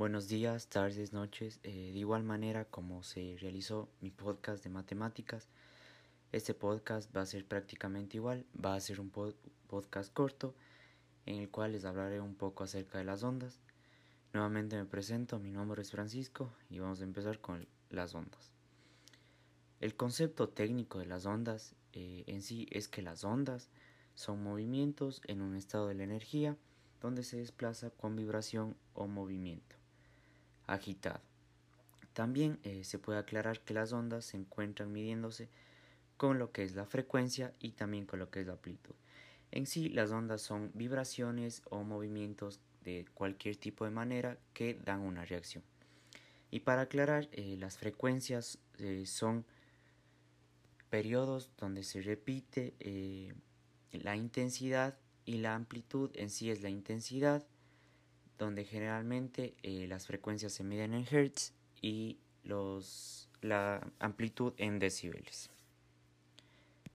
Buenos días, tardes, noches. Eh, de igual manera como se realizó mi podcast de matemáticas, este podcast va a ser prácticamente igual. Va a ser un podcast corto en el cual les hablaré un poco acerca de las ondas. Nuevamente me presento, mi nombre es Francisco y vamos a empezar con las ondas. El concepto técnico de las ondas eh, en sí es que las ondas son movimientos en un estado de la energía donde se desplaza con vibración o movimiento agitado. También eh, se puede aclarar que las ondas se encuentran midiéndose con lo que es la frecuencia y también con lo que es la amplitud. En sí, las ondas son vibraciones o movimientos de cualquier tipo de manera que dan una reacción. Y para aclarar, eh, las frecuencias eh, son periodos donde se repite la intensidad y la amplitud en sí es la intensidad donde generalmente eh, las frecuencias se miden en hertz y los, la amplitud en decibeles.